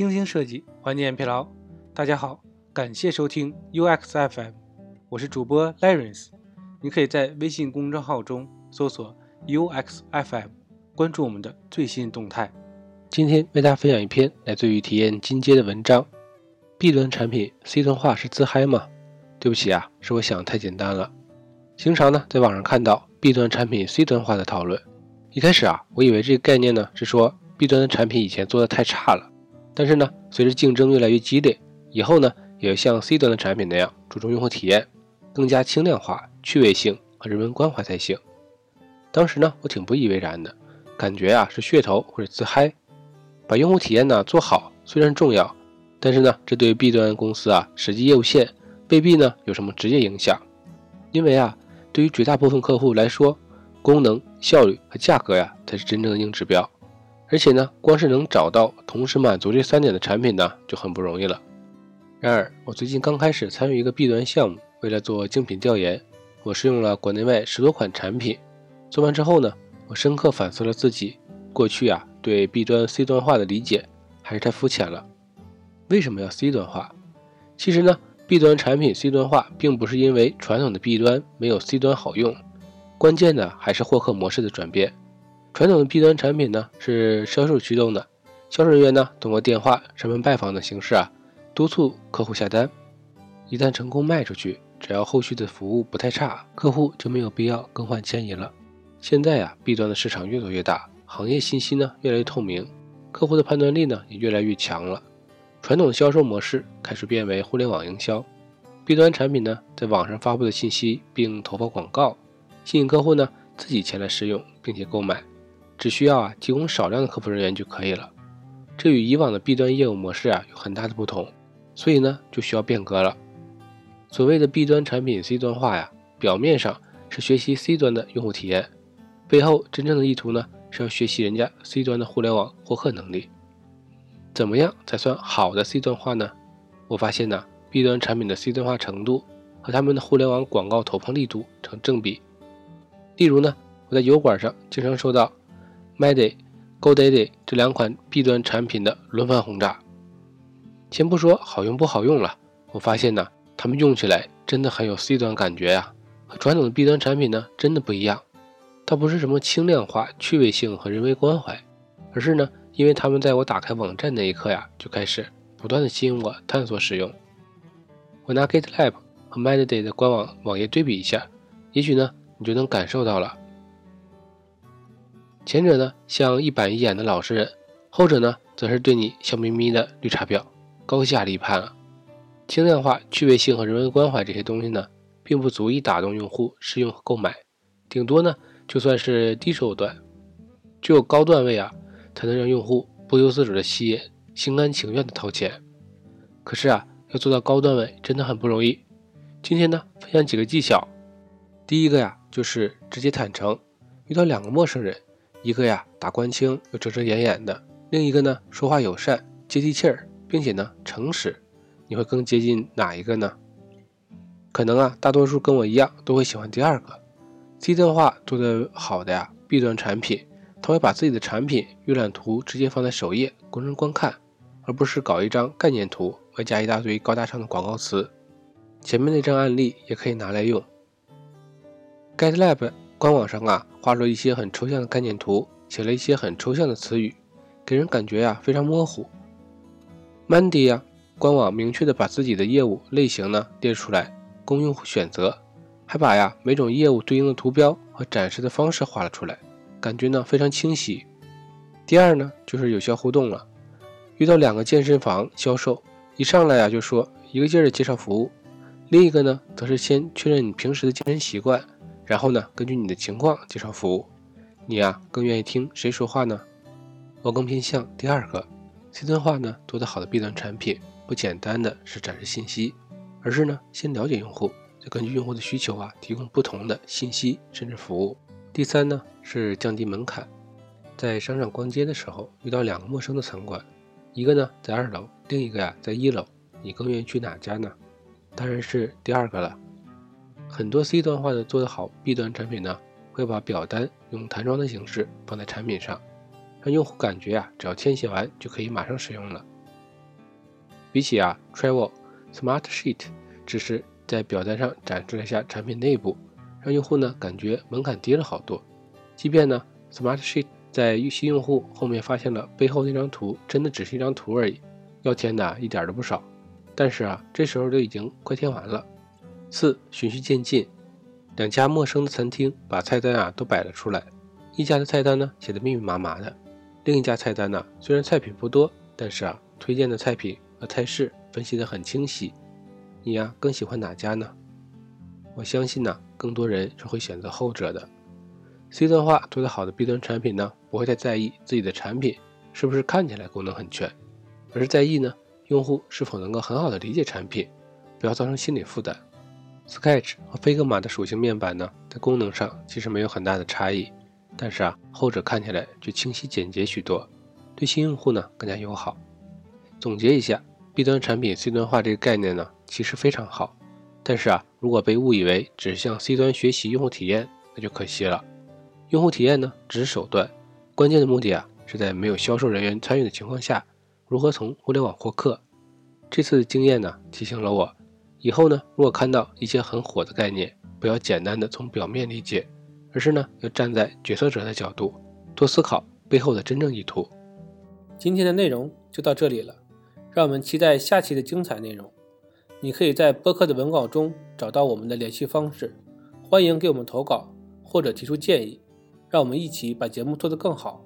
精心设计，缓解疲劳。大家好，感谢收听 UX FM，我是主播 Lawrence。你可以在微信公众号中搜索 UX FM，关注我们的最新动态。今天为大家分享一篇来自于体验金阶的文章。B 端产品 C 端化是自嗨吗？对不起啊，是我想的太简单了。经常呢在网上看到 B 端产品 C 端化的讨论。一开始啊，我以为这个概念呢是说 B 端的产品以前做的太差了，但是呢，随着竞争越来越激烈，以后呢也要像 C 端的产品那样注重用户体验，更加轻量化、趣味性和人文关怀才行。当时呢，我挺不以为然的，感觉啊是噱头或者自嗨。把用户体验呢做好虽然重要，但是呢，这对 B 端公司啊实际业务线未必呢有什么直接影响，因为啊，对于绝大部分客户来说。功能、效率和价格呀，才是真正的硬指标。而且呢，光是能找到同时满足这三点的产品呢，就很不容易了。然而，我最近刚开始参与一个 B 端项目，为了做竞品调研，我试用了国内外十多款产品。做完之后呢，我深刻反思了自己过去啊对 B 端 C 端化的理解还是太肤浅了。为什么要 C 端化？其实呢，B 端产品 C 端化，并不是因为传统的 B 端没有 C 端好用。关键呢还是获客模式的转变。传统的 B 端产品呢是销售驱动的，销售人员呢通过电话、上门拜访的形式啊，督促客户下单。一旦成功卖出去，只要后续的服务不太差，客户就没有必要更换迁移了。现在呀，B 端的市场越做越大，行业信息呢越来越透明，客户的判断力呢也越来越强了。传统的销售模式开始变为互联网营销，B 端产品呢在网上发布的信息并投放广告。吸引客户呢自己前来试用并且购买，只需要啊提供少量的客服人员就可以了。这与以往的 B 端业务模式啊有很大的不同，所以呢就需要变革了。所谓的 B 端产品 C 端化呀，表面上是学习 C 端的用户体验，背后真正的意图呢是要学习人家 C 端的互联网获客能力。怎么样才算好的 C 端化呢？我发现呢 B 端产品的 C 端化程度和他们的互联网广告投放力度成正比。例如呢，我在油管上经常收到 Mady、GoDaddy 这两款 B 端产品的轮番轰炸。先不说好用不好用了，我发现呢，他们用起来真的很有 C 端感觉呀，和传统的 B 端产品呢真的不一样。倒不是什么轻量化、趣味性和人为关怀，而是呢，因为他们在我打开网站那一刻呀，就开始不断的吸引我探索使用。我拿 GitLab 和 Mady 的官网网页对比一下，也许呢。你就能感受到了。前者呢像一板一眼的老实人，后者呢则是对你笑眯眯的绿茶婊，高下立判啊！轻量化、趣味性和人文关怀这些东西呢，并不足以打动用户试用和购买，顶多呢就算是低手段，只有高段位啊，才能让用户不由自主的吸引，心甘情愿的掏钱。可是啊，要做到高段位真的很不容易。今天呢，分享几个技巧。第一个呀。就是直接坦诚，遇到两个陌生人，一个呀打官腔又遮遮掩掩的，另一个呢说话友善接地气儿，并且呢诚实，你会更接近哪一个呢？可能啊大多数跟我一样都会喜欢第二个。C 端化做的好的呀，B 端产品他会把自己的产品预览图直接放在首页供人观看，而不是搞一张概念图外加一大堆高大上的广告词。前面那张案例也可以拿来用。GitLab 官网上啊，画了一些很抽象的概念图，写了一些很抽象的词语，给人感觉呀非常模糊。Mandy 呀，官网明确的把自己的业务类型呢列出来，供用户选择，还把呀每种业务对应的图标和展示的方式画了出来，感觉呢非常清晰。第二呢，就是有效互动了。遇到两个健身房销售，一上来呀就说一个劲儿的介绍服务，另一个呢则是先确认你平时的健身习惯。然后呢，根据你的情况介绍服务，你呀更愿意听谁说话呢？我更偏向第二个。C 端化呢做得好的 B 端产品，不简单的是展示信息，而是呢先了解用户，再根据用户的需求啊提供不同的信息甚至服务。第三呢是降低门槛，在商场逛街的时候遇到两个陌生的餐馆，一个呢在二楼，另一个呀在一楼，你更愿意去哪家呢？当然是第二个了。很多 C 端化的做得好，B 端产品呢会把表单用弹窗的形式放在产品上，让用户感觉啊，只要填写完就可以马上使用了。比起啊 Travel，Smart Sheet 只是在表单上展示了一下产品内部，让用户呢感觉门槛低了好多。即便呢 Smart Sheet 在新用户后面发现了背后那张图真的只是一张图而已，要填的一点都不少。但是啊，这时候都已经快填完了。四循序渐进，两家陌生的餐厅把菜单啊都摆了出来，一家的菜单呢写的密密麻麻的，另一家菜单呢虽然菜品不多，但是啊推荐的菜品和菜式分析的很清晰。你呀更喜欢哪家呢？我相信呢，更多人是会选择后者的。C 端化做得好的 B 端产品呢，不会太在意自己的产品是不是看起来功能很全，而是在意呢用户是否能够很好的理解产品，不要造成心理负担。Sketch 和 Figma 的属性面板呢，在功能上其实没有很大的差异，但是啊，后者看起来就清晰简洁许多，对新用户呢更加友好。总结一下。B 端产品 C 端化这个概念呢，其实非常好，但是啊，如果被误以为只向 C 端学习用户体验，那就可惜了。用户体验呢，只是手段，关键的目的啊，是在没有销售人员参与的情况下，如何从互联网获客。这次的经验呢，提醒了我，以后呢，如果看到一些很火的概念，不要简单的从表面理解，而是呢，要站在决策者的角度，多思考背后的真正意图。今天的内容就到这里了。让我们期待下期的精彩内容。你可以在播客的文稿中找到我们的联系方式，欢迎给我们投稿或者提出建议，让我们一起把节目做得更好。